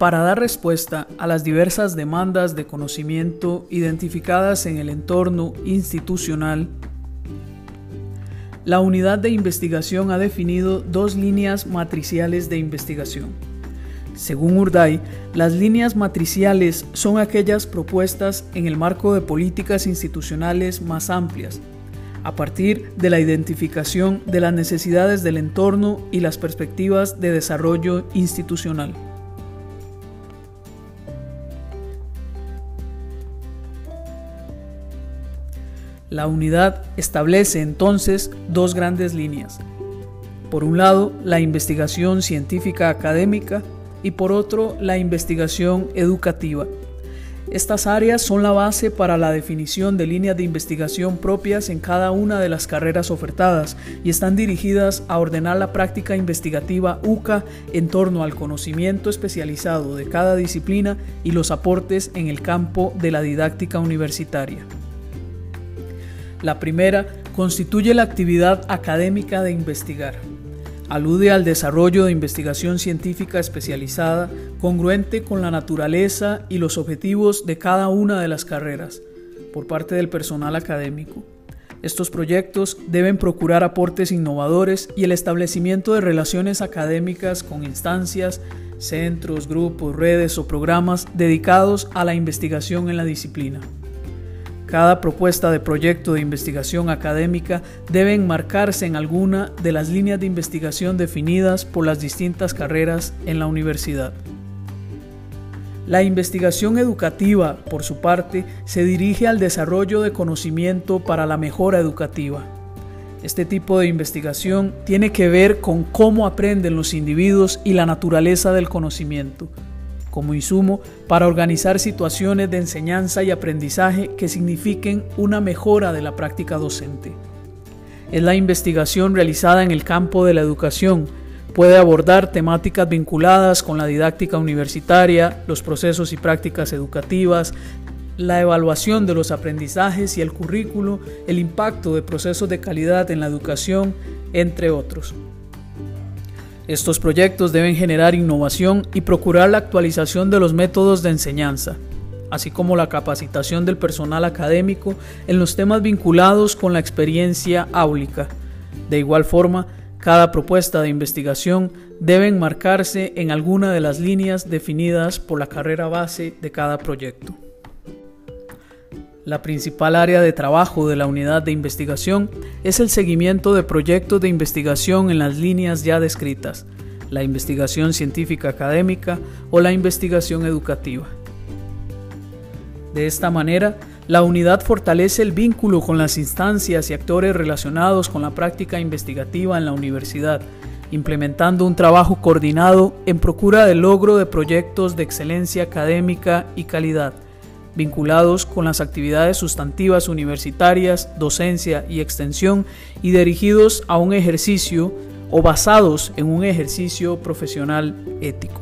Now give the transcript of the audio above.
para dar respuesta a las diversas demandas de conocimiento identificadas en el entorno institucional, la unidad de investigación ha definido dos líneas matriciales de investigación. Según Urday, las líneas matriciales son aquellas propuestas en el marco de políticas institucionales más amplias, a partir de la identificación de las necesidades del entorno y las perspectivas de desarrollo institucional. La unidad establece entonces dos grandes líneas. Por un lado, la investigación científica académica y por otro, la investigación educativa. Estas áreas son la base para la definición de líneas de investigación propias en cada una de las carreras ofertadas y están dirigidas a ordenar la práctica investigativa UCA en torno al conocimiento especializado de cada disciplina y los aportes en el campo de la didáctica universitaria. La primera constituye la actividad académica de investigar. Alude al desarrollo de investigación científica especializada congruente con la naturaleza y los objetivos de cada una de las carreras por parte del personal académico. Estos proyectos deben procurar aportes innovadores y el establecimiento de relaciones académicas con instancias, centros, grupos, redes o programas dedicados a la investigación en la disciplina. Cada propuesta de proyecto de investigación académica debe enmarcarse en alguna de las líneas de investigación definidas por las distintas carreras en la universidad. La investigación educativa, por su parte, se dirige al desarrollo de conocimiento para la mejora educativa. Este tipo de investigación tiene que ver con cómo aprenden los individuos y la naturaleza del conocimiento como insumo para organizar situaciones de enseñanza y aprendizaje que signifiquen una mejora de la práctica docente. Es la investigación realizada en el campo de la educación. Puede abordar temáticas vinculadas con la didáctica universitaria, los procesos y prácticas educativas, la evaluación de los aprendizajes y el currículo, el impacto de procesos de calidad en la educación, entre otros. Estos proyectos deben generar innovación y procurar la actualización de los métodos de enseñanza, así como la capacitación del personal académico en los temas vinculados con la experiencia áulica. De igual forma, cada propuesta de investigación debe enmarcarse en alguna de las líneas definidas por la carrera base de cada proyecto. La principal área de trabajo de la unidad de investigación es el seguimiento de proyectos de investigación en las líneas ya descritas, la investigación científica académica o la investigación educativa. De esta manera, la unidad fortalece el vínculo con las instancias y actores relacionados con la práctica investigativa en la universidad, implementando un trabajo coordinado en procura del logro de proyectos de excelencia académica y calidad vinculados con las actividades sustantivas universitarias, docencia y extensión, y dirigidos a un ejercicio o basados en un ejercicio profesional ético.